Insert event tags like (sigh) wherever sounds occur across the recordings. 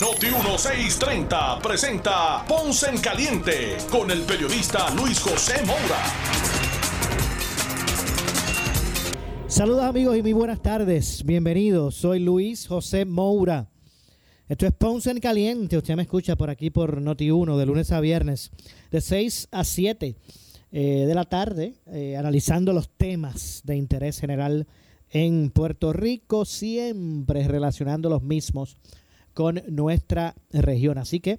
Noti 1630 presenta Ponce en Caliente con el periodista Luis José Moura. Saludos amigos y muy buenas tardes. Bienvenidos. Soy Luis José Moura. Esto es Ponce en Caliente. Usted me escucha por aquí por Noti1 de lunes a viernes, de 6 a 7 eh, de la tarde, eh, analizando los temas de interés general en Puerto Rico, siempre relacionando los mismos con nuestra región. Así que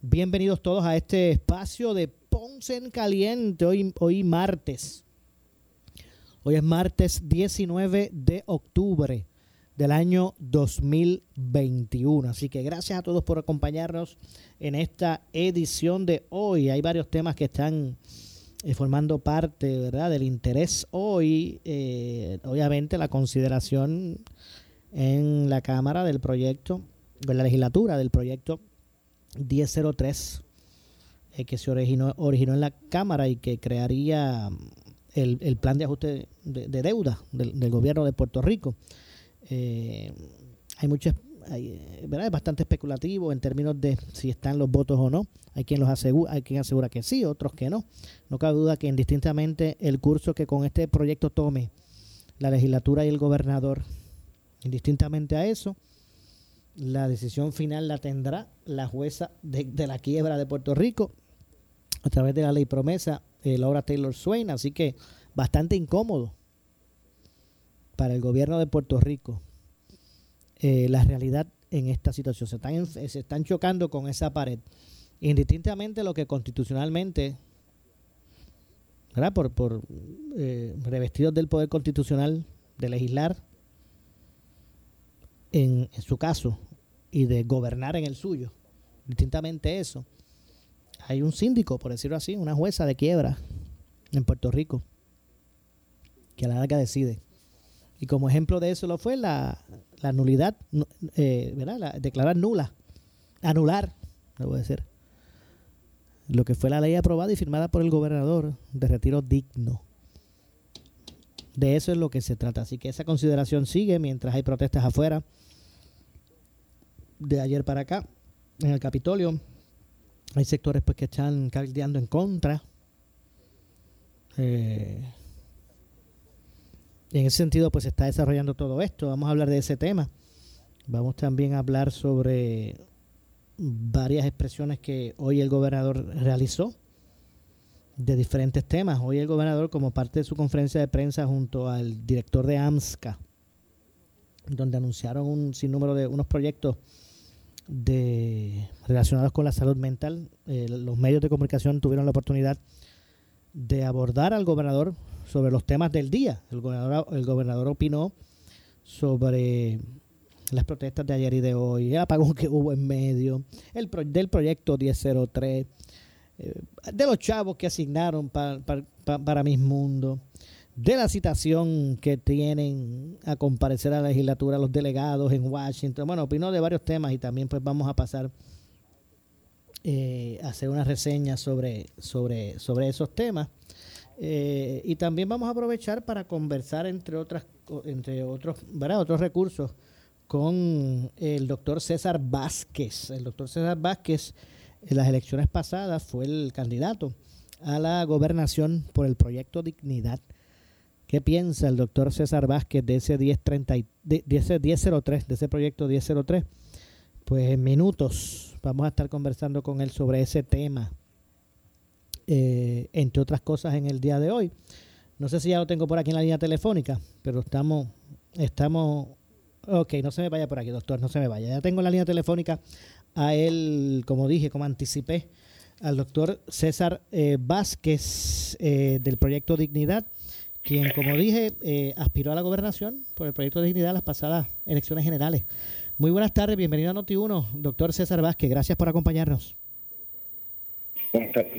bienvenidos todos a este espacio de Ponce en Caliente, hoy, hoy martes. Hoy es martes 19 de octubre del año 2021. Así que gracias a todos por acompañarnos en esta edición de hoy. Hay varios temas que están eh, formando parte ¿verdad? del interés hoy. Eh, obviamente la consideración en la Cámara del proyecto, de la legislatura del proyecto 1003 eh, que se originó, originó en la Cámara y que crearía el, plan de ajuste de, deuda del gobierno de Puerto Rico. Eh, hay mucho, hay, ¿verdad? Es bastante especulativo en términos de si están los votos o no. Hay quien los asegura, hay quien asegura que sí, otros que no. No cabe duda que indistintamente el curso que con este proyecto tome la legislatura y el gobernador, indistintamente a eso, la decisión final la tendrá la jueza de, la quiebra de Puerto Rico a través de la ley promesa, Laura Taylor Swain. Así que bastante incómodo para el gobierno de Puerto Rico eh, la realidad en esta situación. Se están, se están chocando con esa pared. Indistintamente lo que constitucionalmente, ¿verdad? por, por eh, revestidos del poder constitucional de legislar, en su caso, y de gobernar en el suyo, distintamente eso, hay un síndico, por decirlo así, una jueza de quiebra en Puerto Rico, que a la larga decide y como ejemplo de eso lo fue la, nulidad, eh, ¿verdad? declarar nula, anular, debo decir, lo que fue la ley aprobada y firmada por el gobernador de retiro digno. De eso es lo que se trata. Así que esa consideración sigue mientras hay protestas afuera. De ayer para acá, en el Capitolio, hay sectores pues que están caldeando en contra. Eh, y en ese sentido, pues se está desarrollando todo esto. Vamos a hablar de ese tema. Vamos también a hablar sobre varias expresiones que hoy el gobernador realizó de diferentes temas. Hoy el gobernador, como parte de su conferencia de prensa junto al director de AMSCA, donde anunciaron un sinnúmero de unos proyectos de relacionados con la salud mental, eh, los medios de comunicación tuvieron la oportunidad de abordar al gobernador sobre los temas del día. El gobernador, el gobernador opinó sobre las protestas de ayer y de hoy, el apagón que hubo en medio, el del proyecto 1003, eh, de los chavos que asignaron para Mis Mundo, de la citación que tienen a comparecer a la legislatura los delegados en Washington. Bueno, opinó de varios temas y también pues vamos a pasar eh, a hacer una reseña sobre, sobre, sobre esos temas. Eh, y también vamos a aprovechar para conversar entre otras entre otros, ¿verdad? otros recursos con el doctor César Vázquez. El doctor César Vázquez en las elecciones pasadas fue el candidato a la gobernación por el proyecto Dignidad. ¿Qué piensa el doctor César Vázquez de ese 1030, de, ese 1003, de ese proyecto 1003? Pues en minutos vamos a estar conversando con él sobre ese tema eh, entre otras cosas, en el día de hoy. No sé si ya lo tengo por aquí en la línea telefónica, pero estamos, estamos, ok, no se me vaya por aquí, doctor, no se me vaya. Ya tengo en la línea telefónica a él, como dije, como anticipé, al doctor César eh, Vázquez eh, del proyecto Dignidad, quien, como dije, aspiró a la gobernación por el proyecto Dignidad en las pasadas elecciones generales. Muy buenas tardes, bienvenido a Noti1, doctor César Vázquez, gracias por acompañarnos. Buenas tardes,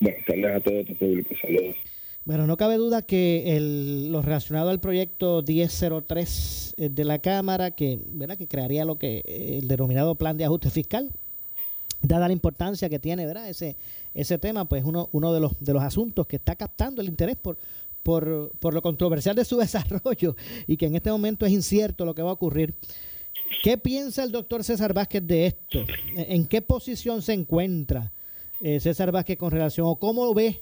buenas tardes a todo tu público. Saludos. Bueno, no cabe duda que el, lo relacionado al proyecto 1003 eh, de la Cámara, que, ¿verdad? que crearía lo que el denominado plan de ajuste fiscal, dada la importancia que tiene ¿verdad? ese ese tema, pues uno, uno de los de los asuntos que está captando el interés por, por, por lo controversial de su (laughs) desarrollo y que en este momento es incierto lo que va a ocurrir. ¿Qué piensa el doctor César Vázquez de esto? ¿En qué posición se encuentra eh, César Vázquez con relación o cómo ve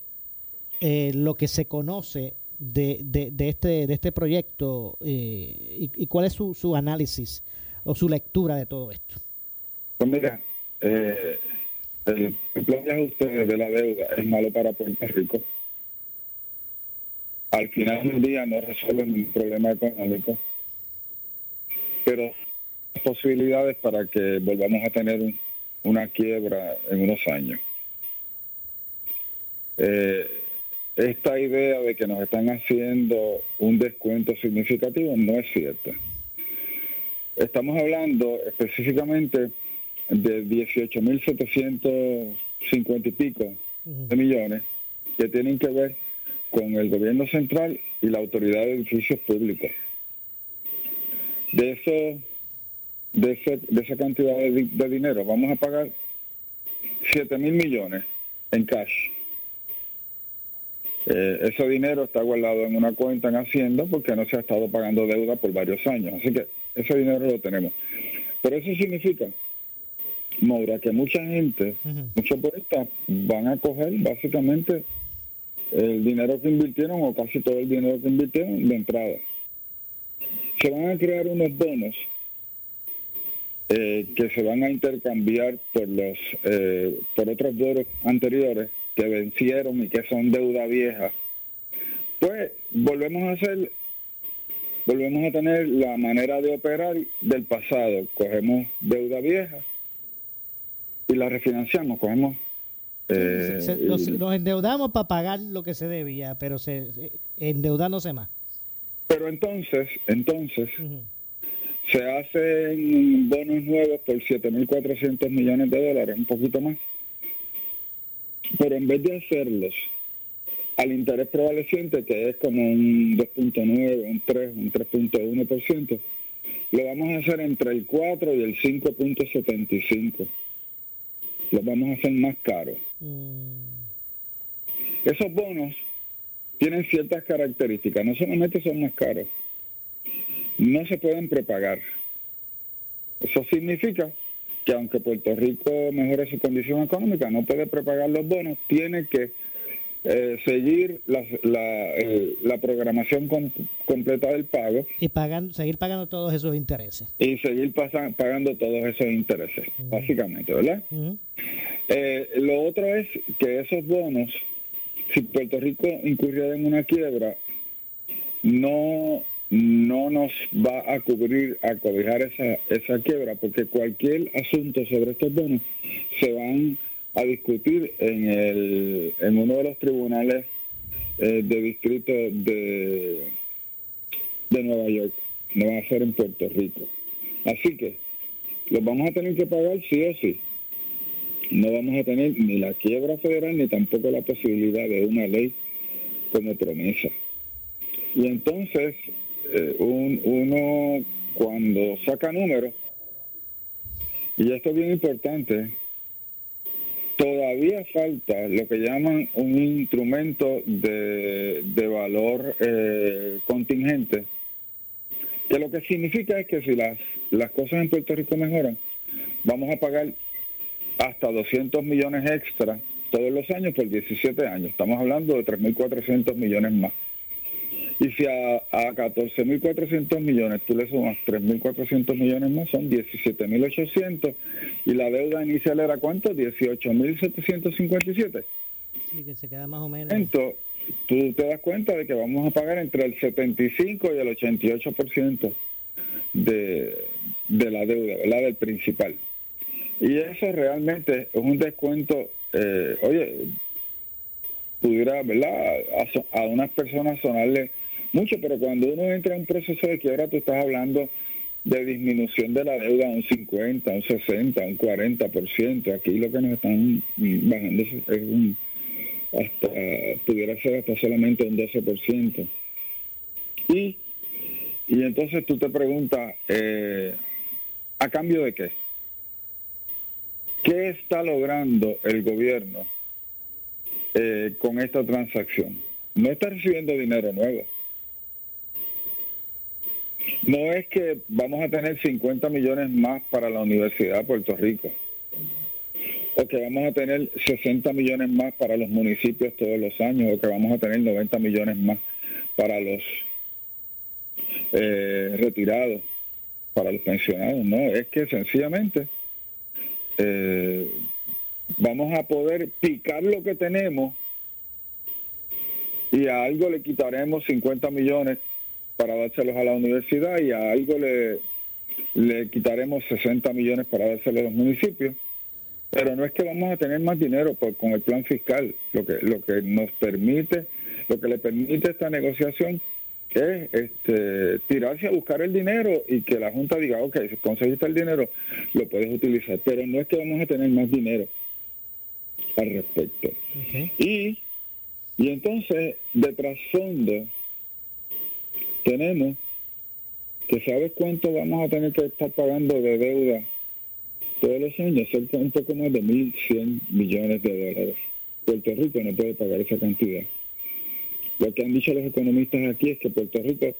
eh, lo que se conoce de, de, este, de este proyecto eh, y, cuál es su, su, análisis o su lectura de todo esto. Pues mira, eh, el, plan de ajuste de la deuda es malo para Puerto Rico. Al final del día no resuelve ningún problema económico, pero posibilidades para que volvamos a tener una quiebra en unos años. Eh, esta idea de que nos están haciendo un descuento significativo no es cierta. Estamos hablando específicamente de 18.750 y pico de millones que tienen que ver con el gobierno central y la autoridad de edificios públicos. De eso, de, ese, de esa cantidad de, de dinero vamos a pagar 7 mil millones en cash eh, ese dinero está guardado en una cuenta en Hacienda porque no se ha estado pagando deuda por varios años. Así que ese dinero lo tenemos. Pero eso significa, Maura, que mucha gente, muchos puestas van a coger básicamente el dinero que invirtieron o casi todo el dinero que invirtieron de entrada. Se van a crear unos bonos eh, que se van a intercambiar por los eh, por otros bonos anteriores que vencieron y que son deuda vieja, pues volvemos a hacer, volvemos a tener la manera de operar del pasado. Cogemos deuda vieja y la refinanciamos, cogemos... Eh, nos, endeudamos para pagar lo que se debía, pero se, endeudándose más. Pero entonces, entonces, se hacen bonos nuevos por 7.400 millones de dólares, un poquito más pero en vez de hacerlos al interés prevaleciente, que es como un 2.9, un 3, un 3.1%, lo vamos a hacer entre el 4 y el 5.75. Lo vamos a hacer más caro. Mm. Esos bonos tienen ciertas características. No solamente son más caros, no se pueden prepagar. Eso significa que aunque Puerto Rico mejore su condición económica, no puede prepagar los bonos, tiene que eh, seguir la, eh, la, programación completa del pago. Y pagan, seguir pagando todos esos intereses. Y seguir pagando todos esos intereses, básicamente, ¿verdad? Eh, lo otro es que esos bonos, si Puerto Rico incurriera en una quiebra, no no nos va a cubrir, a cobijar esa, esa quiebra, porque cualquier asunto sobre estos bonos se van a discutir en, el, en uno de los tribunales eh, de distrito de, de Nueva York, no va a ser en Puerto Rico. Así que los vamos a tener que pagar sí o sí. No vamos a tener ni la quiebra federal ni tampoco la posibilidad de una ley como promesa. Y entonces eh, un, uno cuando saca números, y esto es bien importante, todavía falta lo que llaman un instrumento de, de valor eh, contingente, que lo que significa es que si las, las cosas en Puerto Rico mejoran, vamos a pagar hasta 200 millones extra todos los años por 17 años. Estamos hablando de 3.400 millones más. Y si a, a 14.400 millones tú le sumas 3.400 millones más, son 17.800. ¿Y la deuda inicial era cuánto? 18.757. Y que se queda más o menos. Entonces, tú te das cuenta de que vamos a pagar entre el 75 y el 88% de, de la deuda, ¿verdad? Del principal. Y eso realmente es un descuento, eh, oye, pudiera, ¿verdad? A, a unas personas sonarle mucho, pero cuando uno entra en un proceso de quiebra, tú estás hablando de disminución de la deuda a un 50, un 60, un 40%. Aquí lo que nos están bajando es un, hasta, pudiera ser hasta solamente un 12%. Y, y entonces tú te preguntas, eh, ¿a cambio de qué? ¿Qué está logrando el gobierno eh, con esta transacción? No está recibiendo dinero nuevo. No es que vamos a tener 50 millones más para la Universidad de Puerto Rico, o que vamos a tener 60 millones más para los municipios todos los años, o que vamos a tener 90 millones más para los eh, retirados, para los pensionados. No, es que sencillamente eh, vamos a poder picar lo que tenemos y a algo le quitaremos 50 millones para dárselos a la universidad y a algo le, le quitaremos 60 millones para dárselos a los municipios. Pero no es que vamos a tener más dinero por, con el plan fiscal. Lo que, lo que nos permite, lo que le permite esta negociación es este, tirarse a buscar el dinero y que la Junta diga, ok, si conseguiste el dinero, lo puedes utilizar. Pero no es que vamos a tener más dinero al respecto. Y, y entonces, de trasfondo, tenemos que sabes cuánto vamos a tener que estar pagando de deuda todos los años, cerca un poco más de 1.100 millones de dólares. Puerto Rico no puede pagar esa cantidad. Lo que han dicho los economistas aquí es que Puerto Rico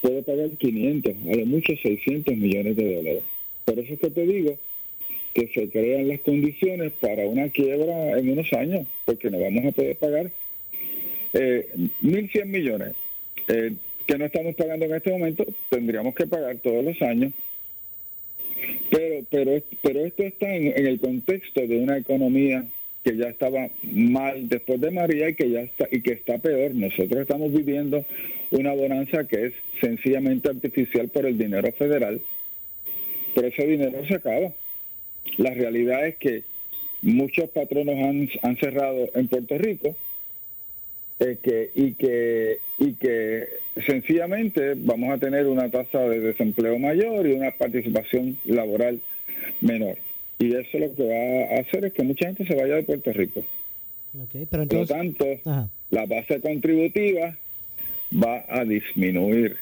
puede pagar 500, a lo mucho 600 millones de dólares. Por eso es que te digo que se crean las condiciones para una quiebra en unos años, porque no vamos a poder pagar eh, 1.100 millones. Eh, que no estamos pagando en este momento, tendríamos que pagar todos los años. Pero, pero, pero esto está en, el contexto de una economía que ya estaba mal después de María y que ya está y que está peor. Nosotros estamos viviendo una bonanza que es sencillamente artificial por el dinero federal, pero ese dinero se acaba. La realidad es que muchos patronos han, han cerrado en Puerto Rico que, y, que, y que sencillamente vamos a tener una tasa de desempleo mayor y una participación laboral menor. Y eso lo que va a hacer es que mucha gente se vaya de Puerto Rico. pero Por lo tanto, la base contributiva va a disminuir.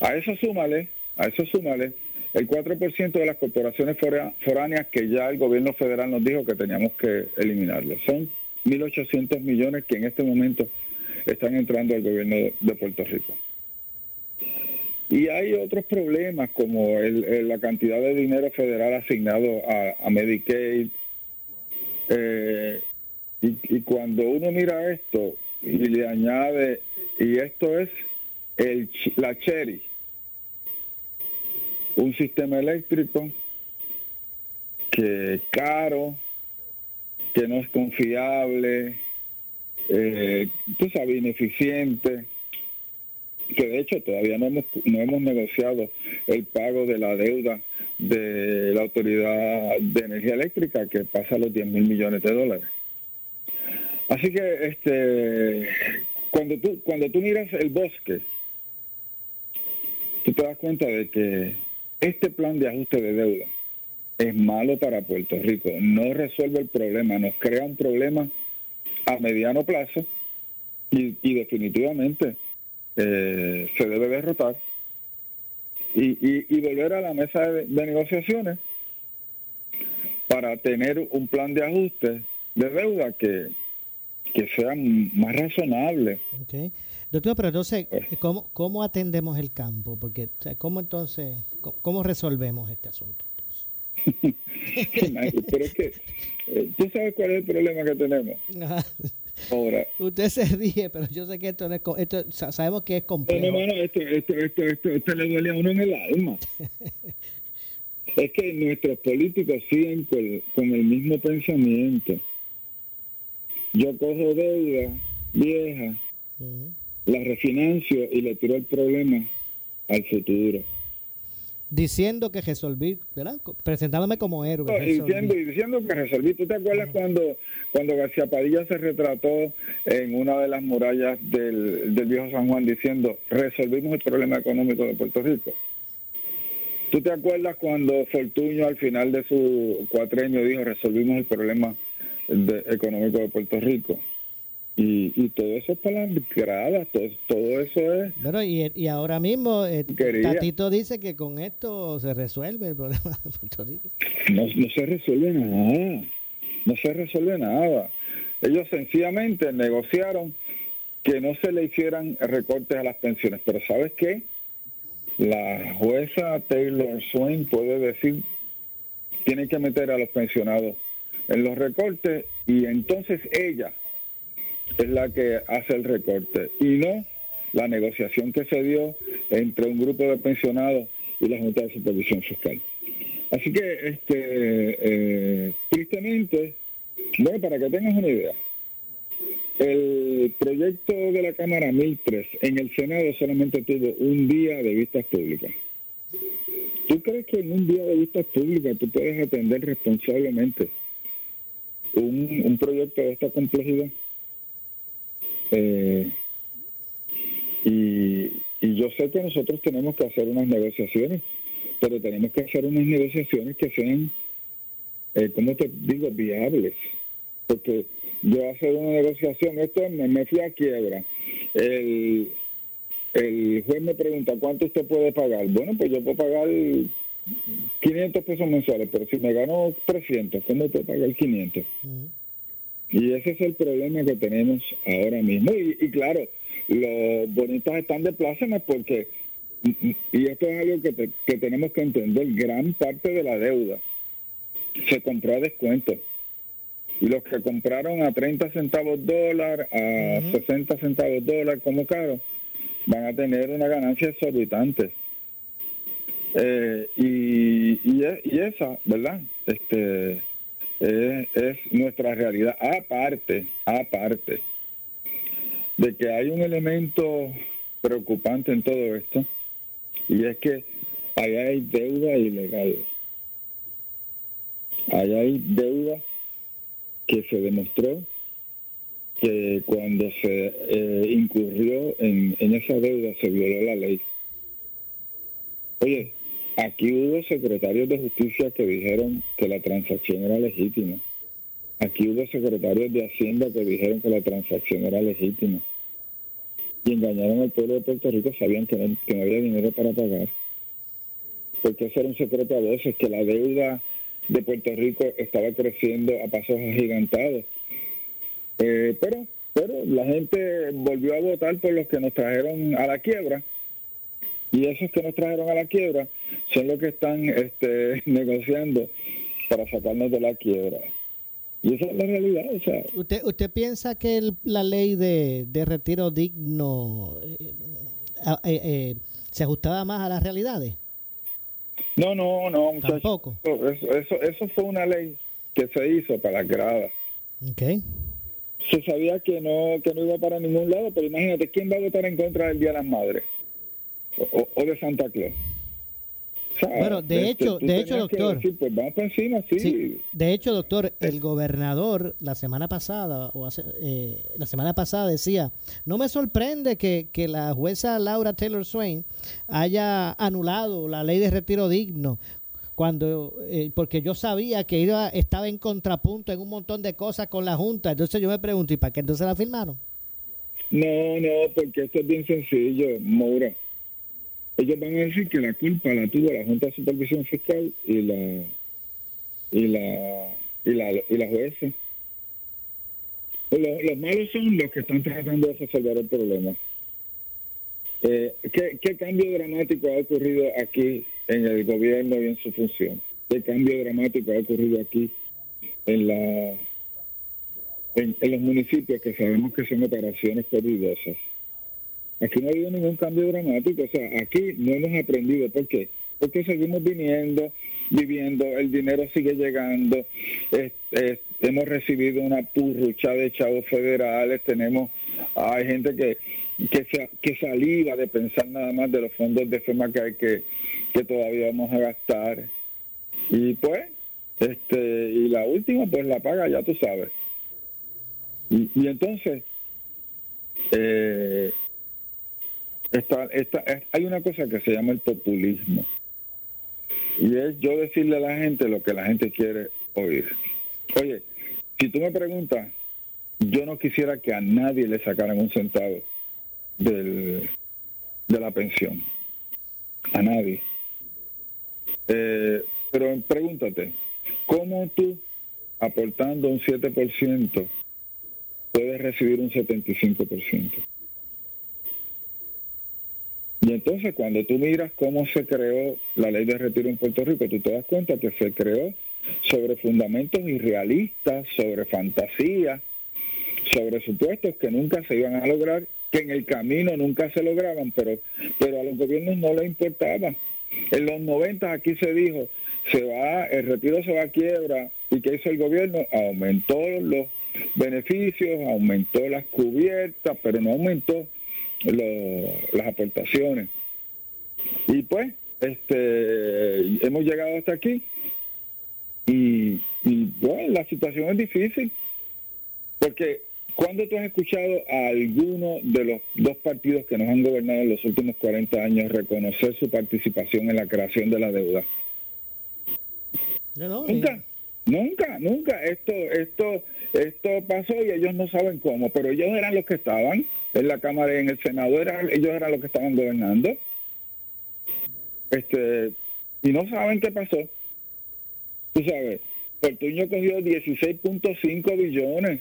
A eso súmale, a eso súmale el 4% de las corporaciones foráneas que ya el gobierno federal nos dijo que teníamos que eliminarlo. Son 1.800 millones que en este momento están entrando al gobierno de Puerto Rico. Y hay otros problemas como la cantidad de dinero federal asignado a, Medicaid. Eh, y, cuando uno mira esto y le añade, y esto es el, la Cherry, un sistema eléctrico que es caro, que no es confiable, eh, tú sabes, ineficiente, que de hecho todavía no hemos, no hemos negociado el pago de la deuda de la Autoridad de Energía Eléctrica, que pasa los 10 mil millones de dólares. Así que este cuando tú, cuando tú miras el bosque, tú te das cuenta de que este plan de ajuste de deuda es malo para Puerto Rico, no resuelve el problema, nos crea un problema a mediano plazo y, definitivamente eh, se debe derrotar y, volver a la mesa de, negociaciones para tener un plan de ajuste de deuda que, que sea más razonable. Okay. Doctor, pero entonces, pues. ¿cómo, ¿cómo atendemos el campo? Porque, ¿cómo entonces, cómo resolvemos este asunto? (laughs) pero es que, eh, ¿tú sabes cuál es el problema que tenemos? (laughs) Ahora. Usted se ríe, pero yo sé que esto, es, esto sabemos que es complejo. No, no, no, esto, esto, esto, esto, esto le duele a uno en el alma. (laughs) es que nuestros políticos siguen con, con el mismo pensamiento. Yo cojo deuda vieja, la refinancio y le tiro el problema al futuro. Diciendo que resolví, ¿verdad? Presentándome como héroe. diciendo, y diciendo que resolví. ¿Tú te acuerdas cuando, cuando García Padilla se retrató en una de las murallas del, del viejo San Juan diciendo, resolvimos el problema económico de Puerto Rico? ¿Tú te acuerdas cuando Fortuño al final de su cuatrenio dijo, resolvimos el problema económico de Puerto Rico? Y, y todo eso es para las todo, todo eso es... Bueno, y, y ahora mismo eh, Tatito dice que con esto se resuelve el problema de Puerto Rico. No, no se resuelve nada, no se resuelve nada. Ellos sencillamente negociaron que no se le hicieran recortes a las pensiones, pero ¿sabes qué? La jueza Taylor Swain puede decir, tiene que meter a los pensionados en los recortes y entonces ella es la que hace el recorte y no la negociación que se dio entre un grupo de pensionados y la Junta de Supervisión Fiscal. Así que, este, eh, tristemente, bueno, para que tengas una idea, el proyecto de la Cámara 1003 en el Senado solamente tuvo un día de vistas públicas. ¿Tú crees que en un día de vistas públicas tú puedes atender responsablemente un, un proyecto de esta complejidad? Eh, y, yo sé que nosotros tenemos que hacer unas negociaciones, pero tenemos que hacer unas negociaciones que sean, eh, ¿cómo te digo?, viables. Porque yo hacer una negociación, esto me, me fui a quiebra. El, el juez me pregunta, ¿cuánto usted puede pagar? Bueno, pues yo puedo pagar 500 pesos mensuales, pero si me gano 300, ¿cómo puedo pagar 500? Y ese es el problema que tenemos ahora mismo. Y, claro, los bonitos están de plácemes porque, y esto es algo que, que tenemos que entender, gran parte de la deuda se compró a descuento. Y los que compraron a 30 centavos dólar, a 60 centavos dólar como caro, van a tener una ganancia exorbitante. Eh, y, y, y, esa, ¿verdad? Este, es, nuestra realidad. Aparte, aparte de que hay un elemento preocupante en todo esto, y es que allá hay deuda ilegal. Allá hay deuda que se demostró que cuando se eh, incurrió en, en esa deuda se violó la ley. Oye, Aquí hubo secretarios de justicia que dijeron que la transacción era legítima. Aquí hubo secretarios de Hacienda que dijeron que la transacción era legítima. Y engañaron al pueblo de Puerto Rico, sabían que no, había dinero para pagar. Porque eso era un secreto a voces, que la deuda de Puerto Rico estaba creciendo a pasos agigantados. Eh, pero, pero la gente volvió a votar por los que nos trajeron a la quiebra y esos que nos trajeron a la quiebra son los que están este, (laughs) negociando para sacarnos de la quiebra. Y esa es la realidad. O sea, ¿Usted, ¿Usted piensa que la ley de, retiro digno eh, eh, eh, se ajustaba más a las realidades? No, no, no, Tampoco. Eso, eso, eso fue una ley que se hizo para las gradas. Okay. Se sabía que no, que no iba para ningún lado, pero imagínate, ¿quién va a votar en contra del Día de las Madres? O, de Santa Claus. bueno, de este, hecho, de hecho, doctor. pues vamos encima, sí. De hecho, doctor, el gobernador la semana pasada, o eh, la semana pasada decía, no me sorprende que, que, la jueza Laura Taylor Swain haya anulado la ley de retiro digno, cuando eh, porque yo sabía que iba, estaba en contrapunto en un montón de cosas con la Junta. Entonces yo me pregunto, ¿y para qué entonces la firmaron? No, no, porque esto es bien sencillo, Moura ellos van a decir que la culpa la tuvo la Junta de Supervisión Fiscal y la y la y la, y la jueza. Los, malos son los que están tratando de resolver el problema. Eh, ¿qué, ¿Qué cambio dramático ha ocurrido aquí en el gobierno y en su función? ¿Qué cambio dramático ha ocurrido aquí en la en, en los municipios que sabemos que son operaciones peligrosas? Aquí no ha habido ningún cambio dramático, o sea, aquí no hemos aprendido. ¿Por qué? Porque seguimos viniendo, viviendo, el dinero sigue llegando, hemos recibido una purrucha de chavos federales, tenemos, hay gente que que, se, que saliva de pensar nada más de los fondos de FEMA que hay que, que todavía vamos a gastar. Y pues, este, y la última, pues la paga, ya tú sabes. Y, y entonces, eh, esta, esta, hay una cosa que se llama el populismo. Y es yo decirle a la gente lo que la gente quiere oír. Oye, si tú me preguntas, yo no quisiera que a nadie le sacaran un centavo del, de la pensión. A nadie. Eh, pero pregúntate, ¿cómo tú, aportando un 7%, puedes recibir un 75%? Y entonces cuando tú miras cómo se creó la ley de retiro en Puerto Rico, tú te das cuenta que se creó sobre fundamentos irrealistas, sobre fantasías, sobre supuestos que nunca se iban a lograr, que en el camino nunca se lograban, pero, pero a los gobiernos no les importaba. En los 90 aquí se dijo, se va, el retiro se va a quiebra, y ¿qué hizo el gobierno? Aumentó los beneficios, aumentó las cubiertas, pero no aumentó las aportaciones. Y pues, este, hemos llegado hasta aquí y, bueno, la situación es difícil, porque cuando tú has escuchado a alguno de los dos partidos que nos han gobernado en los últimos 40 años reconocer su participación en la creación de la deuda? nunca, nunca, nunca. Esto, esto, esto pasó y ellos no saben cómo, pero ellos eran los que estaban en la Cámara y en el Senado, eran, ellos eran los que estaban gobernando. Este, y no saben qué pasó. Tú sabes, Fortuño cogió 16.5 billones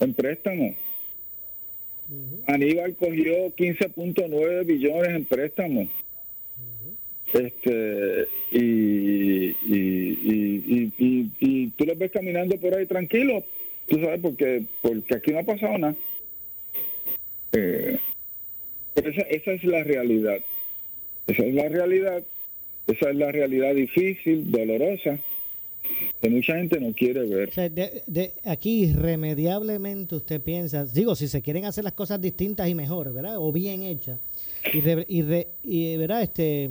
en préstamos. Aníbal cogió 15.9 billones en préstamos. Este y y, y, y, tú los ves caminando por ahí tranquilo, tú sabes, porque porque aquí no ha pasado nada. Eh, esa, esa es la realidad. Esa es la realidad esa es la realidad difícil, dolorosa, que mucha gente no quiere ver. de, aquí irremediablemente usted piensa, digo, si se quieren hacer las cosas distintas y mejor, ¿verdad? O bien hechas, y, y, ¿verdad? Este,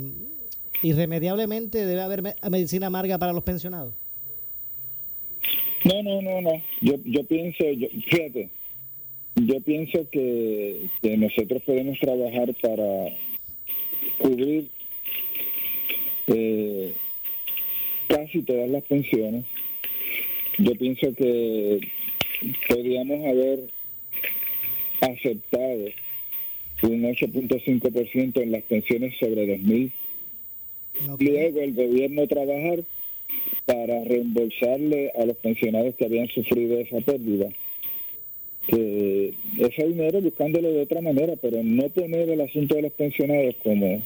irremediablemente debe haber medicina amarga para los pensionados. No, no, no, no. Yo, yo pienso, yo, fíjate, yo pienso que, que nosotros podemos trabajar para cubrir eh, casi todas las pensiones. Yo pienso que podríamos haber aceptado un 8.5% en las pensiones sobre 2000. Luego el gobierno trabajar para reembolsarle a los pensionados que habían sufrido esa pérdida. Que ese dinero buscándolo de otra manera, pero no poner el asunto de los pensionados como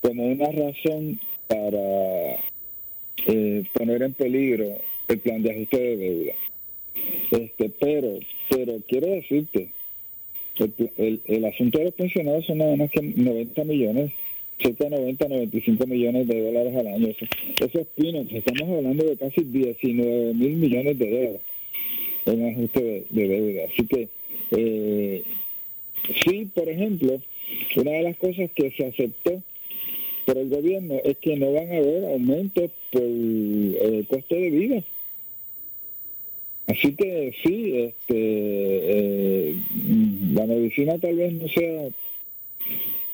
como una razón para eh, poner en peligro el plan de ajuste de deuda. Este, pero, pero quiero decirte, el, el, asunto de los pensionados son nada más que 90 millones, cerca de 90, 95 millones de dólares al año. Eso, es pino, estamos hablando de casi 19 mil millones de dólares en ajuste de, deuda. Así que, eh, sí, por ejemplo, una de las cosas que se aceptó por el gobierno es que no van a haber aumentos por el eh, costo de vida. Así que sí, este, eh, la medicina tal vez no sea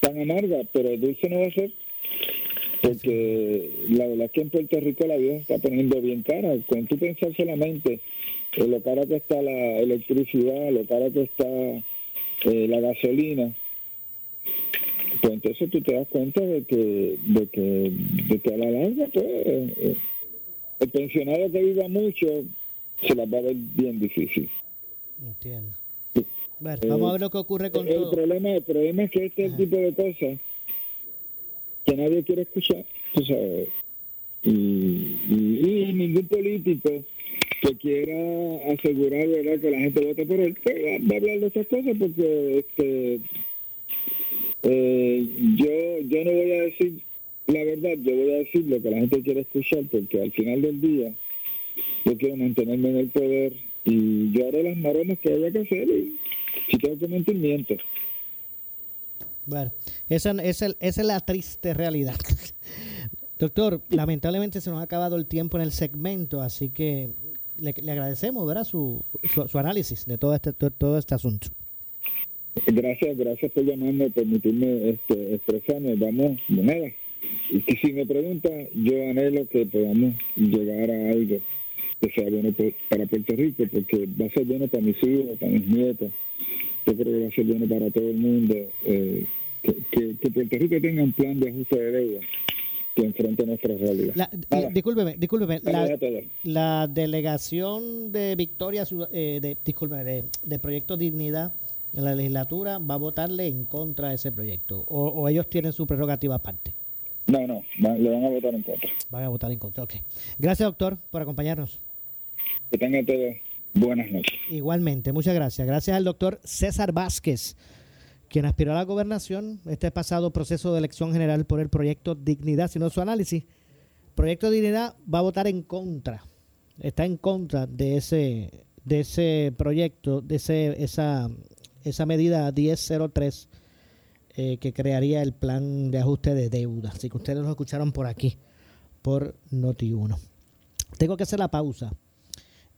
tan amarga, pero el dulce no va a ser, porque la verdad es que en Puerto Rico la vida se está poniendo bien cara. Cuando tú pensar solamente en lo cara que está la electricidad, lo cara que está eh, la gasolina, pues entonces tú te das cuenta de que, de que, de que a la larga, pues, eh, el pensionado que viva mucho se las va a ver bien difícil. Entiendo. vamos a ver lo que ocurre con el Problema, el problema es que este tipo de cosas que nadie quiere escuchar, tú sabes. Y, ningún político que quiera asegurar ¿verdad? que la gente vote por él pues, va a hablar de estas cosas porque este eh, yo, yo no voy a decir la verdad, yo voy a decir lo que la gente quiere escuchar, porque al final del día yo quiero mantenerme en el poder y yo haré las maromas que haya que hacer y si tengo que mentir, miento. Bueno, esa, esa, esa es la triste realidad. (laughs) Doctor, lamentablemente se nos ha acabado el tiempo en el segmento, así que le, agradecemos ¿verdad? Su, su, análisis de todo este, todo, este asunto. Gracias, gracias por llamarme, permitirme este, expresarme. Vamos, nada. Y que si me pregunta, yo anhelo que podamos llegar a algo que sea bueno para Puerto Rico, porque va a ser bueno para mis hijos, para mis nietos. Yo creo que va a ser bueno para todo el mundo. Eh, que, que Puerto Rico tenga un plan de ajuste de deuda que enfrente nuestra realidad. La, discúlpeme, discúlpeme. La, delegación de Victoria, eh, de, discúlpeme, de, Proyecto Dignidad en la legislatura va a votarle en contra de ese proyecto o, ellos tienen su prerrogativa aparte. No, no, le van a votar en contra. Van a votar en contra, ok. Gracias, doctor, por acompañarnos. Que tengan todos buenas noches. Igualmente, muchas gracias. Gracias al doctor César Vázquez quien aspiró a la gobernación este pasado proceso de elección general por el proyecto Dignidad, sino su análisis. Proyecto Dignidad va a votar en contra, está en contra de ese, de ese proyecto, de ese, esa, esa medida 1003 eh, que crearía el plan de ajuste de deuda. Así que ustedes lo escucharon por aquí, por Noti1. Tengo que hacer la pausa.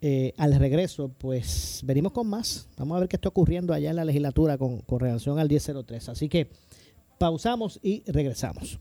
Eh, al regreso, pues venimos con más. Vamos a ver qué está ocurriendo allá en la legislatura con, con relación al 1003. Así que pausamos y regresamos.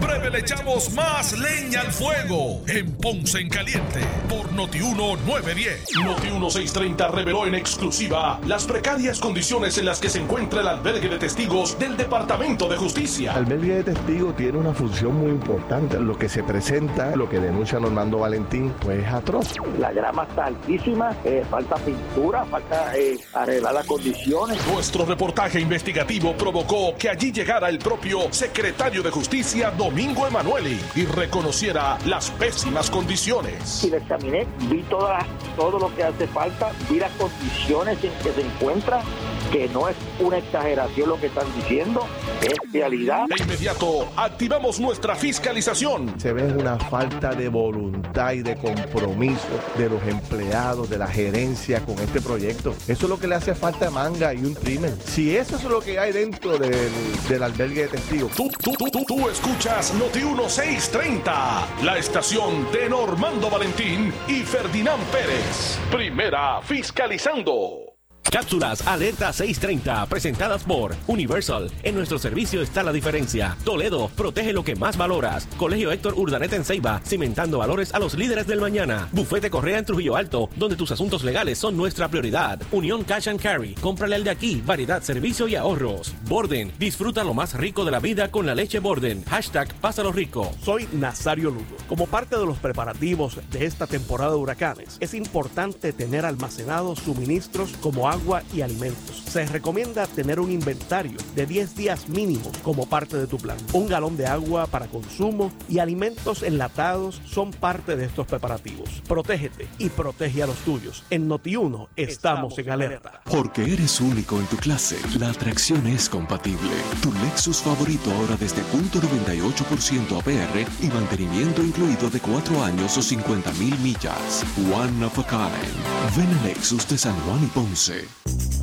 En breve le echamos más leña al fuego en Ponce en Caliente por Notiuno 910. Noti 630 reveló en exclusiva las precarias condiciones en las que se encuentra el albergue de testigos del Departamento de Justicia. El albergue de testigos tiene una función muy importante. Lo que se presenta, lo que denuncia Normando Valentín, pues es atroz. La grama está altísima, eh, falta pintura, falta eh, arreglar las condiciones. Nuestro reportaje investigativo provocó que allí llegara el propio secretario de Justicia Domingo Emanueli y reconociera las pésimas condiciones. Y le examiné, vi toda, todo lo que hace falta, vi las condiciones en que se encuentra que no es una exageración lo que están diciendo, es realidad. De inmediato, activamos nuestra fiscalización. Se ve una falta de voluntad y de compromiso de los empleados, de la gerencia con este proyecto. Eso es lo que le hace falta manga y un crimen. Si eso es lo que hay dentro del, albergue de testigos. Tú, tú, tú, tú, tú escuchas Noti 1630, la estación de Normando Valentín y Ferdinand Pérez. Primera fiscalizando. Cápsulas Alerta 630, presentadas por Universal. En nuestro servicio está la diferencia. Toledo, protege lo que más valoras. Colegio Héctor Urdaneta en Ceiba, cimentando valores a los líderes del mañana. Bufete Correa en Trujillo Alto, donde tus asuntos legales son nuestra prioridad. Unión Cash and Carry, cómprale al de aquí, variedad, servicio y ahorros. Borden, disfruta lo más rico de la vida con la leche Borden. Hashtag Pásalo Rico. Soy Nazario Lugo. Como parte de los preparativos de esta temporada de huracanes, es importante tener almacenados suministros como agua y alimentos. Se recomienda tener un inventario de 10 días mínimos como parte de tu plan. Un galón de agua para consumo y alimentos enlatados son parte de estos preparativos. Protégete y protege a los tuyos. En Noti1 estamos, en alerta. Porque eres único en tu clase, la atracción es compatible. Tu Lexus favorito ahora desde punto .98% APR y mantenimiento incluido de 4 años o 50 mil millas. One of a kind. Ven a Lexus de San Juan y Ponce.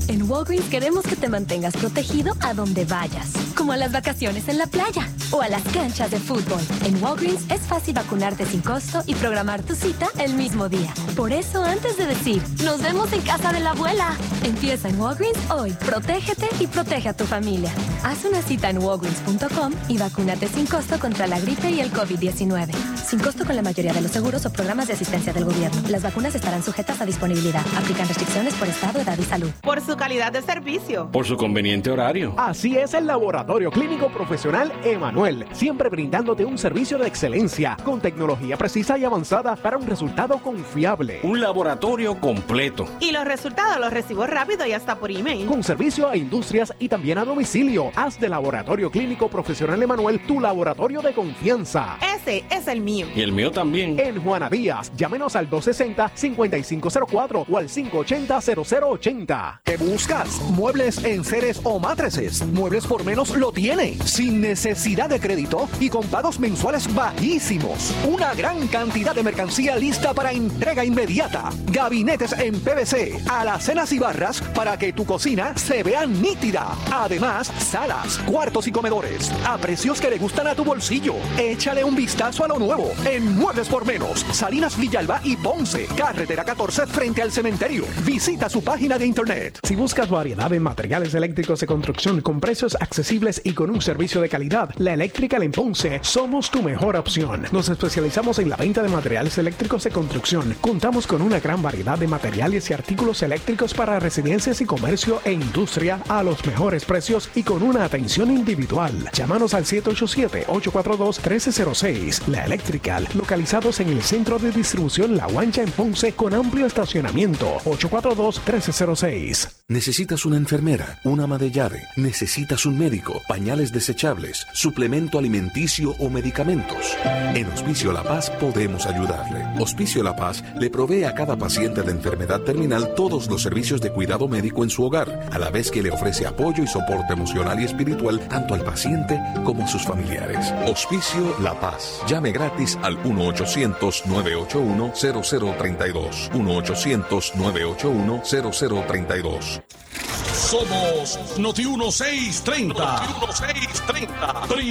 En Walgreens queremos que te mantengas protegido a donde vayas, como a las vacaciones en la playa o a las canchas de fútbol. En Walgreens es fácil vacunarte sin costo y programar tu cita el mismo día. Por eso, antes de decir, nos vemos en casa de la abuela, empieza en Walgreens hoy. Protégete y protege a tu familia. Haz una cita en walgreens.com y vacúnate sin costo contra la gripe y el COVID-19. Sin costo con la mayoría de los seguros o programas de asistencia del gobierno. Las vacunas estarán sujetas a disponibilidad. Aplican restricciones por estado, edad y salud. Por su calidad de servicio. Por su conveniente horario. Así es el Laboratorio Clínico Profesional Emanuel, siempre brindándote un servicio de excelencia con tecnología precisa y avanzada para un resultado confiable. Un laboratorio completo. Y los resultados los recibo rápido y hasta por email. Con servicio a industrias y también a domicilio. Haz de Laboratorio Clínico Profesional Emanuel tu laboratorio de confianza. Ese es el mío. Y el mío también. En Juana Díaz, llámenos al 260-5504 o al 580-0080. ¿Qué buscas? Muebles en seres o matrices. Muebles por menos lo tiene, sin necesidad de crédito y con pagos mensuales bajísimos. Una gran cantidad de mercancía lista para entrega inmediata. Gabinetes en PVC, alacenas y barras para que tu cocina se vea nítida. Además, salas, cuartos y comedores a precios que le gustan a tu bolsillo. Échale un vistazo a lo nuevo en Muebles por Menos, Salinas Villalba y Ponce, carretera 14 frente al cementerio. Visita su página de internet. Si buscas variedad de materiales eléctricos de construcción con precios accesibles y con un servicio de calidad, la Eléctrica en Ponce somos tu mejor opción. Nos especializamos en la venta de materiales eléctricos de construcción. Contamos con una gran variedad de materiales y artículos eléctricos para residencias y comercio e industria a los mejores precios y con una atención individual. Llámanos al 787-842-1306. La Electrical, localizados en el centro de distribución La Guancha en Ponce con amplio estacionamiento. 842-1306. ¿Necesitas una enfermera, una ama de llave? ¿Necesitas un médico, pañales desechables, suplemento alimenticio o medicamentos? En Hospicio La Paz podemos ayudarle. Hospicio La Paz le provee a cada paciente de enfermedad terminal todos los servicios de cuidado médico en su hogar, a la vez que le ofrece apoyo y soporte emocional y espiritual tanto al paciente como a sus familiares. Hospicio La Paz. Llame gratis al 1-800-981-0032. 1-800-981-0032. Somos Noti 1630. Noti 1630.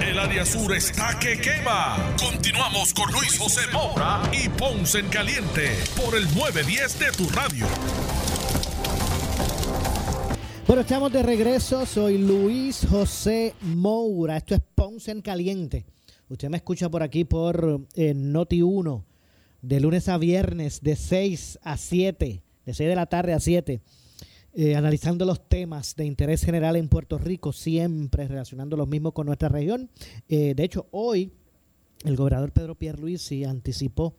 El área sur está que quema. Continuamos con Luis José Moura y Ponce en Caliente por el 910 de tu radio. Bueno, estamos de regreso. Soy Luis José Moura. Esto es Ponce en Caliente. Usted me escucha por aquí por eh, Noti 1, de lunes a viernes, de 6 a 7, de 6 de la tarde a 7, eh, analizando los temas de interés general en Puerto Rico, siempre relacionando los mismos con nuestra región. Eh, de hecho, hoy el gobernador Pedro Pierluisi anticipó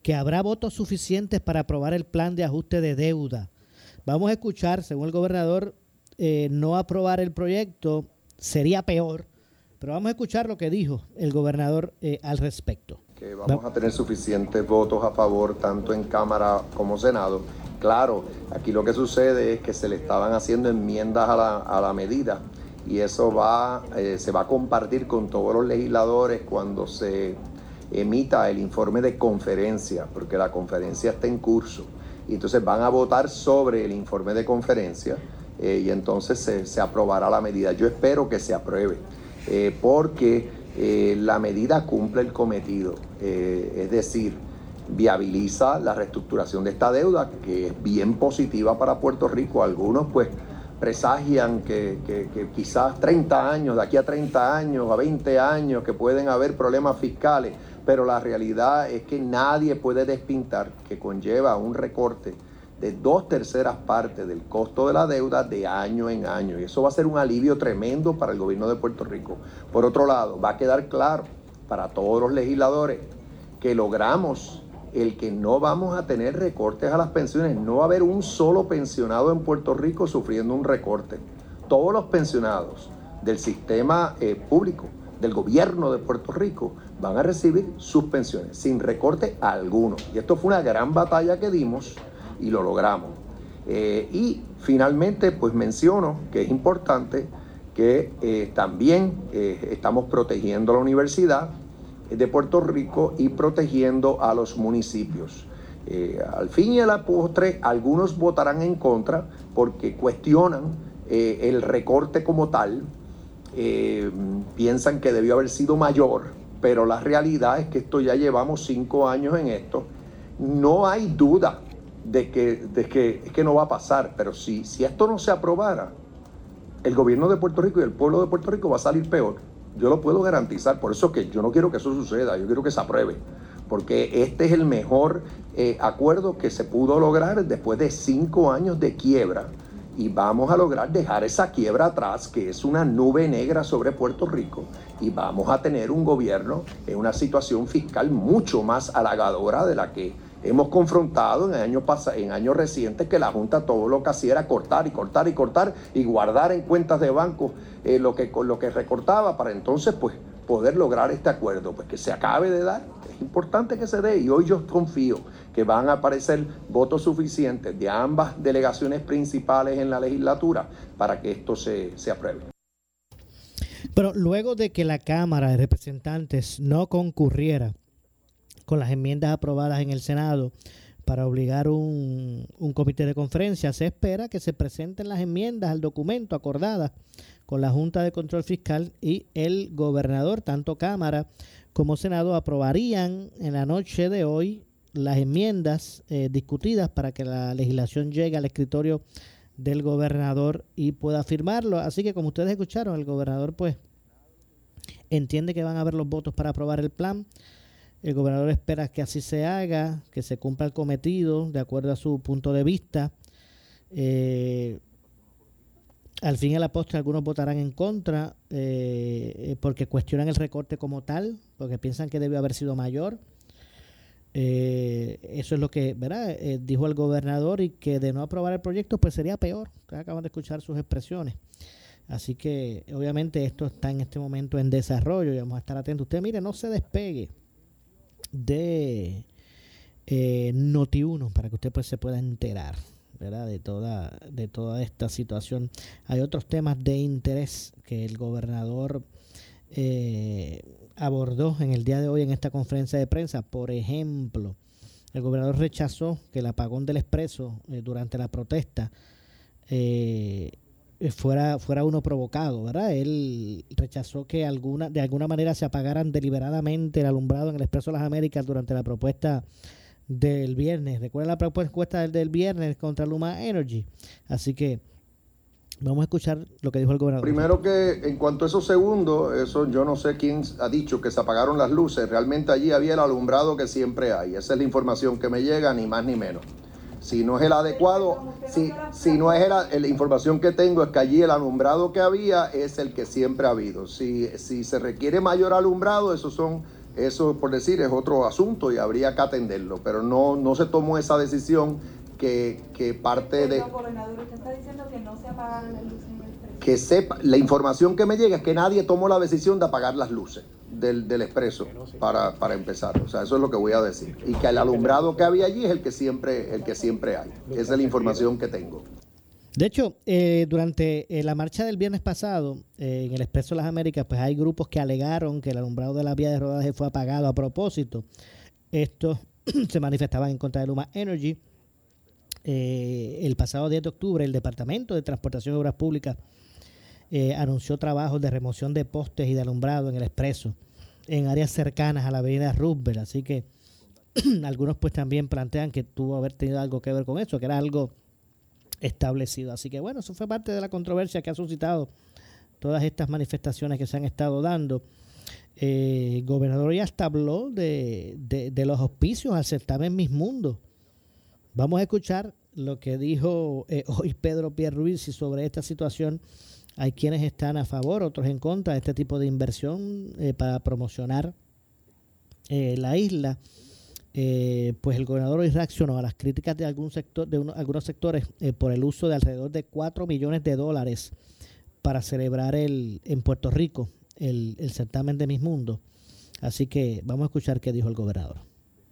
que habrá votos suficientes para aprobar el plan de ajuste de deuda. Vamos a escuchar, según el gobernador, eh, no aprobar el proyecto sería peor, pero vamos a escuchar lo que dijo el gobernador al respecto. Que vamos a tener suficientes votos a favor tanto en Cámara como Senado. Claro, aquí lo que sucede es que se le estaban haciendo enmiendas a la, a la medida y eso va, eh, se va a compartir con todos los legisladores cuando se emita el informe de conferencia, porque la conferencia está en curso. Y entonces van a votar sobre el informe de conferencia eh, y entonces se, se, aprobará la medida. Yo espero que se apruebe, eh, porque eh, la medida cumple el cometido, es decir, viabiliza la reestructuración de esta deuda, que es bien positiva para Puerto Rico. Algunos pues presagian que, que, que, quizás 30 años, de aquí a 30 años, a 20 años, que pueden haber problemas fiscales, pero la realidad es que nadie puede despintar que conlleva un recorte de dos terceras partes del costo de la deuda de año en año. Y eso va a ser un alivio tremendo para el gobierno de Puerto Rico. Por otro lado, va a quedar claro para todos los legisladores que logramos el que no vamos a tener recortes a las pensiones. No va a haber un solo pensionado en Puerto Rico sufriendo un recorte. Todos los pensionados del sistema eh, público, del gobierno de Puerto Rico, van a recibir sus pensiones sin recorte alguno. Y esto fue una gran batalla que dimos y lo logramos. Eh, y finalmente, pues menciono que es importante que eh, también eh, estamos protegiendo la universidad de Puerto Rico y protegiendo a los municipios. Al fin y a la postre, algunos votarán en contra porque cuestionan el recorte como tal, piensan que debió haber sido mayor, pero la realidad es que esto ya llevamos cinco años en esto. No hay duda de que, de que, que no va a pasar, pero si, si esto no se aprobara, el gobierno de Puerto Rico y el pueblo de Puerto Rico va a salir peor. Yo lo puedo garantizar, por eso que yo no quiero que eso suceda, yo quiero que se apruebe, porque este es el mejor eh, acuerdo que se pudo lograr después de cinco años de quiebra y vamos a lograr dejar esa quiebra atrás, que es una nube negra sobre Puerto Rico, y vamos a tener un gobierno en una situación fiscal mucho más halagadora de la que hemos confrontado en años, en años recientes, que la Junta todo lo que hacía era cortar y cortar y cortar y guardar en cuentas de banco eh, lo, que, lo que recortaba para entonces pues poder lograr este acuerdo, pues que se acabe de dar. Es importante que se dé y hoy yo confío que van a aparecer votos suficientes de ambas delegaciones principales en la legislatura para que esto se, se apruebe. Pero luego de que la Cámara de Representantes no concurriera con las enmiendas aprobadas en el Senado para obligar un, un comité de conferencia, se espera que se presenten las enmiendas al documento acordadas con la Junta de Control Fiscal y el gobernador, tanto Cámara como Senado, aprobarían en la noche de hoy las enmiendas eh, discutidas para que la legislación llegue al escritorio del gobernador y pueda firmarlo. Así que como ustedes escucharon, el gobernador pues entiende que van a haber los votos para aprobar el plan. El gobernador espera que así se haga, que se cumpla el cometido de acuerdo a su punto de vista. Eh, al fin y a la postre algunos votarán en contra eh, porque cuestionan el recorte como tal, porque piensan que debió haber sido mayor. Eh, eso es lo que ¿verdad? Eh, dijo el gobernador y que de no aprobar el proyecto pues sería peor. acaban de escuchar sus expresiones. Así que obviamente esto está en este momento en desarrollo y vamos a estar atentos. Usted mire, no se despegue de eh, Noti1 para que usted pues se pueda enterar ¿verdad? de toda de toda esta situación. Hay otros temas de interés que el gobernador eh, abordó en el día de hoy en esta conferencia de prensa. Por ejemplo, el gobernador rechazó que el apagón del expreso eh, durante la protesta eh, fuera, fuera uno provocado, ¿verdad? Él rechazó que alguna, de alguna manera se apagaran deliberadamente el alumbrado en el expreso de las Américas durante la propuesta del viernes. Recuerda la propuesta del, viernes contra Luma Energy. Así que Vamos a escuchar lo que dijo el gobernador. Primero que en cuanto a esos segundos, eso yo no sé quién ha dicho que se apagaron las luces. Realmente allí había el alumbrado que siempre hay. Esa es la información que me llega, ni más ni menos. Si no es el adecuado, si, si no es la información que tengo, es que allí el alumbrado que había es el que siempre ha habido. Si, si se requiere mayor alumbrado, eso son, eso por decir, es otro asunto y habría que atenderlo. Pero no, no se tomó esa decisión que, parte de... que sepa, la información que me llega es que nadie tomó la decisión de apagar las luces del, del expreso para, para, empezar. O sea, eso es lo que voy a decir. Y que el alumbrado que había allí es el que siempre, el que siempre hay. Esa es la información que tengo. De hecho, eh, durante eh, la marcha del viernes pasado eh, en el Expreso de las Américas, pues hay grupos que alegaron que el alumbrado de la vía de rodaje fue apagado a propósito. Estos (clears throat) se manifestaban en contra de Luma Energy el pasado 10 de octubre, el Departamento de Transportación y Obras Públicas anunció trabajos de remoción de postes y de alumbrado en el expreso en áreas cercanas a la avenida Roosevelt. Así que (clears throat) algunos pues también plantean que tuvo haber tenido algo que ver con eso, que era algo establecido. Así que bueno, eso fue parte de la controversia que ha suscitado todas estas manifestaciones que se han estado dando. Eh, el gobernador ya hasta habló de, de los auspicios al certamen Mis Mundos Vamos a escuchar lo que dijo eh, (laughs) hoy Pedro y sobre esta situación. Hay quienes están a favor, otros en contra de este tipo de inversión eh, para promocionar eh, la isla. pues el gobernador hoy reaccionó a las críticas de algún sector, de algunos sectores por el uso de alrededor de 4 millones de dólares para celebrar el, en Puerto Rico el, certamen de Mis Mundos. Así que vamos a escuchar qué dijo el gobernador.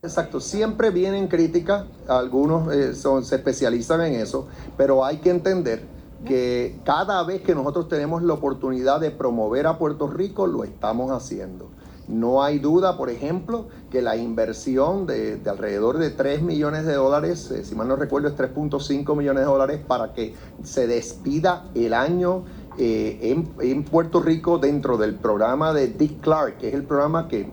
Exacto, siempre vienen críticas, algunos eh, son, se especializan en eso, pero hay que entender que cada vez que nosotros tenemos la oportunidad de promover a Puerto Rico, lo estamos haciendo. No hay duda, por ejemplo, que la inversión de, alrededor de 3 millones de dólares, eh, si mal no recuerdo es 3.5 millones de dólares, para que se despida el año eh, en, Puerto Rico dentro del programa de Dick Clark, que es el programa que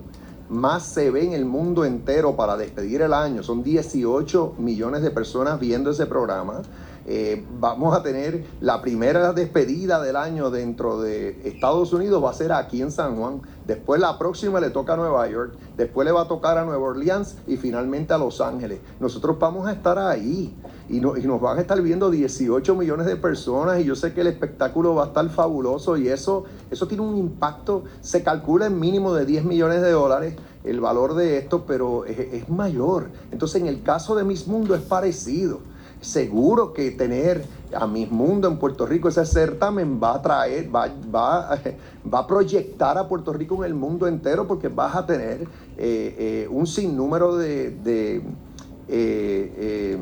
más se ve en el mundo entero para despedir el año. Son 18 millones de personas viendo ese programa. Eh, vamos a tener la primera despedida del año dentro de Estados Unidos, va a ser aquí en San Juan. Después la próxima le toca a Nueva York, después le va a tocar a Nueva Orleans y finalmente a Los Ángeles. Nosotros vamos a estar ahí y, nos van a estar viendo 18 millones de personas y yo sé que el espectáculo va a estar fabuloso y eso, eso tiene un impacto, se calcula en mínimo de 10 millones de dólares el valor de esto, pero es, es mayor. Entonces en el caso de Miss Mundo es parecido seguro que tener a Miss Mundo en Puerto Rico, ese certamen va a traer, va, va, (laughs) va a proyectar a Puerto Rico en el mundo entero porque vas a tener eh, eh, un sinnúmero de, eh,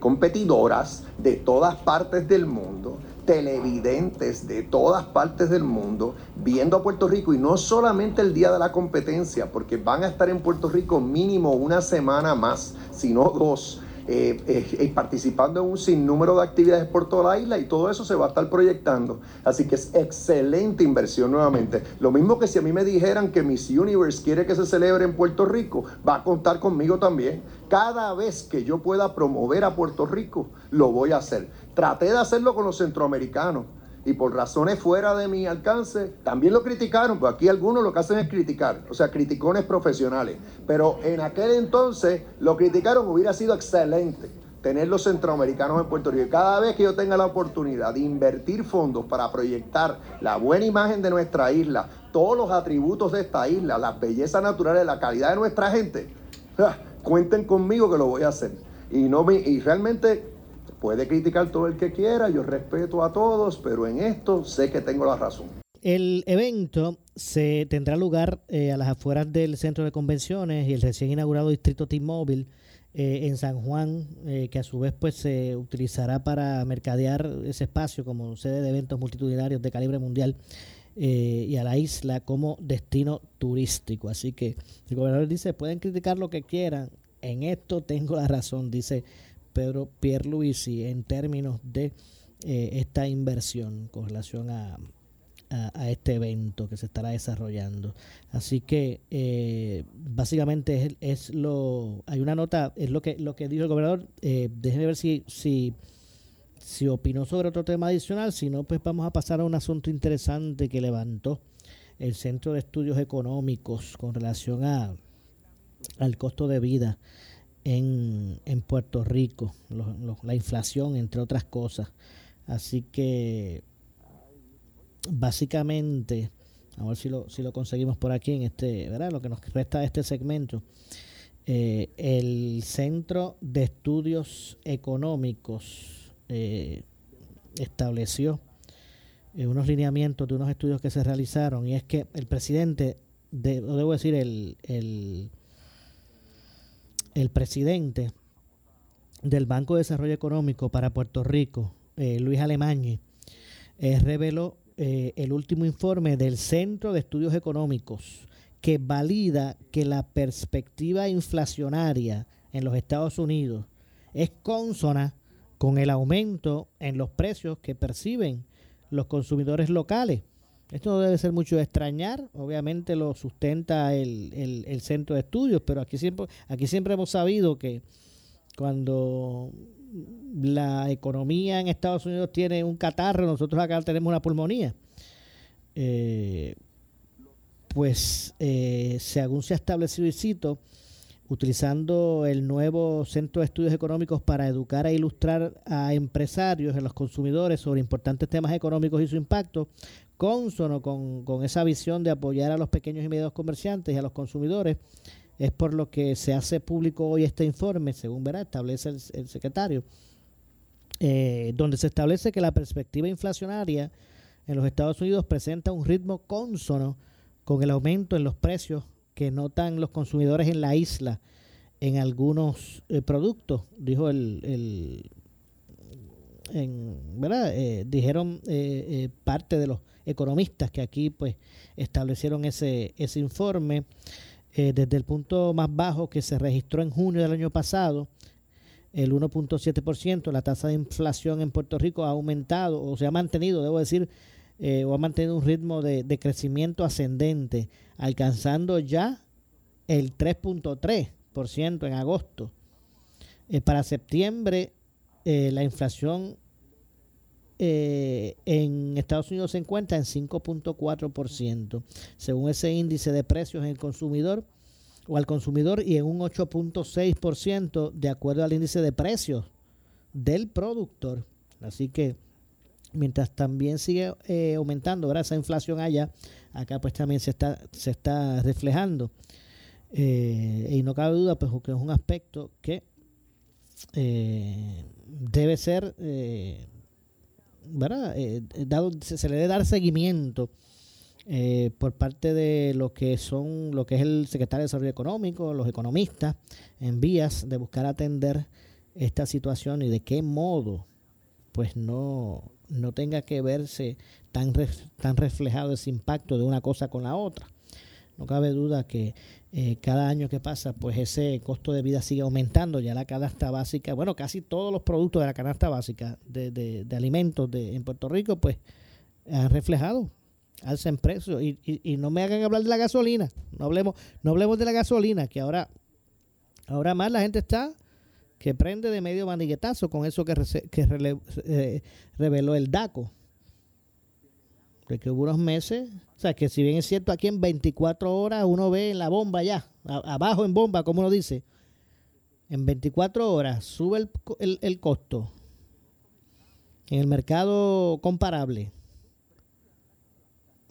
competidoras de todas partes del mundo televidentes de todas partes del mundo viendo a Puerto Rico y no solamente el día de la competencia, porque van a estar en Puerto Rico mínimo una semana más, sino dos eh, eh, participando en un sinnúmero de actividades por toda la isla y todo eso se va a estar proyectando. Así que es excelente inversión nuevamente. Lo mismo que si a mí me dijeran que Miss Universe quiere que se celebre en Puerto Rico, va a contar conmigo también. Cada vez que yo pueda promover a Puerto Rico, lo voy a hacer. Traté de hacerlo con los centroamericanos y por razones fuera de mi alcance, también lo criticaron, pues aquí algunos lo que hacen es criticar, o sea, criticones profesionales. Pero en aquel entonces lo criticaron, hubiera sido excelente tener los centroamericanos en Puerto Rico. Cada vez que yo tenga la oportunidad de invertir fondos para proyectar la buena imagen de nuestra isla, todos los atributos de esta isla, las bellezas naturales, la calidad de nuestra gente, cuenten conmigo que lo voy a hacer. Y, no me, y realmente Puede criticar todo el que quiera, yo respeto a todos, pero en esto sé que tengo la razón. El evento se tendrá lugar eh, a las afueras del centro de convenciones y el recién inaugurado distrito T-Mobile eh, en San Juan, eh, que a su vez pues se utilizará para mercadear ese espacio como sede de eventos multitudinarios de calibre mundial y a la isla como destino turístico. Así que el gobernador dice, pueden criticar lo que quieran, en esto tengo la razón, dice Pedro Pierluisi en términos de eh, esta inversión con relación a, a, este evento que se estará desarrollando. Así que eh, básicamente es, es, lo hay una nota, es lo que lo que dijo el gobernador. Eh, déjenme ver si, si si opinó sobre otro tema adicional, si no, pues vamos a pasar a un asunto interesante que levantó el Centro de Estudios Económicos con relación a al costo de vida en, en Puerto Rico, la inflación, entre otras cosas. Así que básicamente, a ver si lo, si lo conseguimos por aquí en este, ¿verdad? Lo que nos resta de este segmento. Eh, el Centro de Estudios Económicos eh, estableció eh, unos lineamientos de unos estudios que se realizaron y es que el presidente, de, debo decir, el, el el presidente del Banco de Desarrollo Económico para Puerto Rico, eh, Luis Alemañi, eh, reveló eh, el último informe del Centro de Estudios Económicos que valida que la perspectiva inflacionaria en los Estados Unidos es consona con el aumento en los precios que perciben los consumidores locales. Esto no debe ser mucho de extrañar, obviamente lo sustenta el, el, centro de estudios, pero aquí siempre, aquí siempre hemos sabido que cuando la economía en Estados Unidos tiene un catarro, nosotros acá tenemos una pulmonía. Eh, pues eh, según se ha establecido y cito, utilizando el nuevo Centro de Estudios Económicos para educar e ilustrar a empresarios, a los consumidores sobre importantes temas económicos y su impacto, consono con, con esa visión de apoyar a los pequeños y medios comerciantes y a los consumidores, es por lo que se hace público hoy este informe, según verá, establece el, secretario, eh, donde se establece que la perspectiva inflacionaria en los Estados Unidos presenta un ritmo consono con el aumento en los precios que notan los consumidores en la isla en algunos eh, productos, dijo el, ¿verdad? Eh, dijeron parte de los economistas que aquí pues establecieron ese, ese informe desde el punto más bajo que se registró en junio del año pasado el 1.7%, la tasa de inflación en Puerto Rico ha aumentado o se ha mantenido, debo decir, eh, o ha mantenido un ritmo de, crecimiento ascendente, alcanzando ya el 3.3% en agosto. Eh, para septiembre, eh, la inflación en Estados Unidos se encuentra en 5.4%, según ese índice de precios en el consumidor o al consumidor y en un 8.6% de acuerdo al índice de precios del productor. Así que mientras también sigue eh, aumentando esa inflación allá, acá pues también se está, se está reflejando. Eh, y no cabe duda pues que es un aspecto que eh, debe ser, ¿verdad? dado, se, le debe dar seguimiento eh, por parte de lo que son, lo que es el secretario de Desarrollo Económico, los economistas, en vías de buscar atender esta situación y de qué modo, pues no, no tenga que verse tan, tan reflejado ese impacto de una cosa con la otra. No cabe duda que eh, cada año que pasa, pues ese costo de vida sigue aumentando. Ya la canasta básica, bueno, casi todos los productos de la canasta básica de, de, alimentos de, en Puerto Rico, pues han reflejado alza en precio. Y, y, no me hagan hablar de la gasolina. No hablemos, no hablemos de la gasolina, que ahora, ahora más la gente está que prende de medio maniguetazo con eso que, que eh, reveló el DACO. Que hubo unos meses, o sea, que si bien es cierto, aquí en 24 horas uno ve la bomba ya, abajo en bomba, como uno dice, en 24 horas sube el, el, el costo en el mercado comparable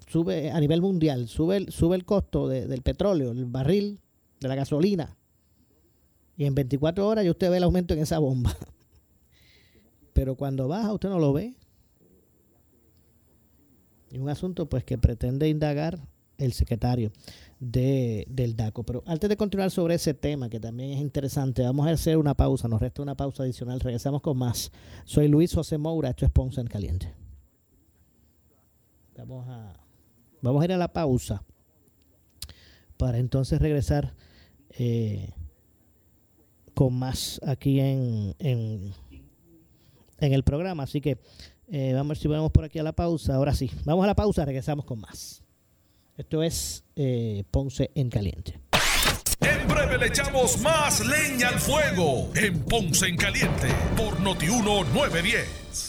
sube a nivel mundial, sube, sube el costo del petróleo, el barril, de la gasolina. Y en 24 horas ya usted ve el aumento en esa bomba. (laughs) Pero cuando baja usted no lo ve. Y un asunto pues que pretende indagar el secretario de, del DACO. Pero antes de continuar sobre ese tema, que también es interesante, vamos a hacer una pausa, nos resta una pausa adicional, regresamos con más. Soy Luis José Moura, esto es Ponce en Caliente. Vamos a Vamos a ir a la pausa para entonces regresar eh, con más aquí en, en, el programa. Así que eh, vamos si vamos por aquí a la pausa. Ahora sí, vamos a la pausa, regresamos con más. Esto es eh, Ponce en Caliente. En breve le echamos más leña al fuego en Ponce en Caliente por Notiuno 910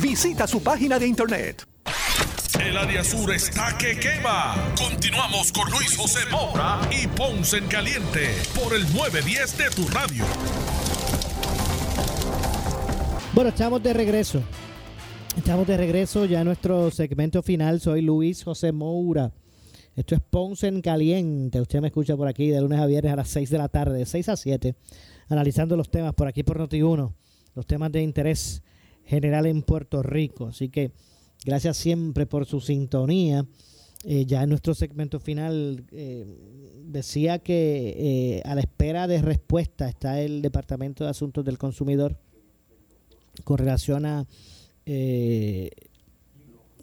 Visita su página de internet. El área sur está que quema. Continuamos con Luis José Moura y Ponce en Caliente por el 910 de tu radio. Bueno, estamos de regreso. Estamos de regreso ya en nuestro segmento final. Soy Luis José Moura. Esto es Ponce en Caliente. Usted me escucha por aquí de lunes a viernes a las 6 de la tarde, de 6 a 7, analizando los temas por aquí por Noti1, los temas de interés general en Puerto Rico. Así que gracias siempre por su sintonía. Eh, ya en nuestro segmento final eh, decía que eh, a la espera de respuesta está el Departamento de Asuntos del Consumidor con relación a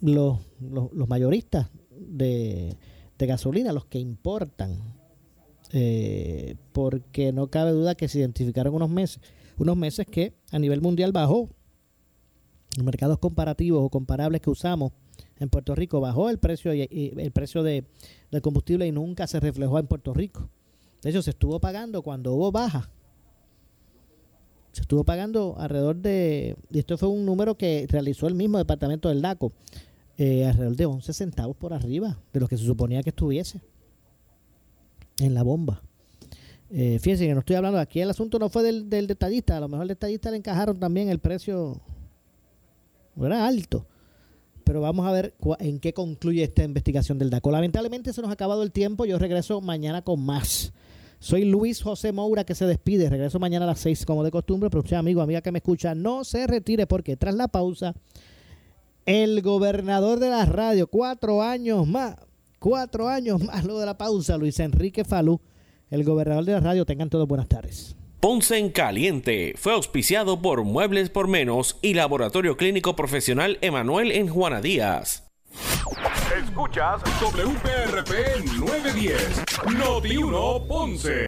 los, los, mayoristas de, de, gasolina, los que importan, porque no cabe duda que se identificaron unos meses, unos meses que a nivel mundial bajó los mercados comparativos o comparables que usamos en Puerto Rico, bajó el precio, y, el precio de, del combustible y nunca se reflejó en Puerto Rico. De hecho, se estuvo pagando cuando hubo baja. Se estuvo pagando alrededor de, y esto fue un número que realizó el mismo departamento del DACO, eh, alrededor de 11 centavos por arriba de lo que se suponía que estuviese en la bomba. Eh, fíjense que no estoy hablando, aquí el asunto no fue del, del detallista, a lo mejor el detallista le encajaron también el precio, era alto. Pero vamos a ver en qué concluye esta investigación del DACO. Lamentablemente se nos ha acabado el tiempo, yo regreso mañana con más. Soy Luis José Moura que se despide. Regreso mañana a las 6 como de costumbre. Pero usted, amigo, amiga que me escucha, no se retire porque tras la pausa, el gobernador de la radio, cuatro años más, cuatro años más luego de la pausa, Luis Enrique Falú, el gobernador de la radio. Tengan todos buenas tardes. Ponce en Caliente fue auspiciado por Muebles por Menos y Laboratorio Clínico Profesional Emanuel en Juana Díaz. Escuchas WPRP 910, Noti 1 Ponce.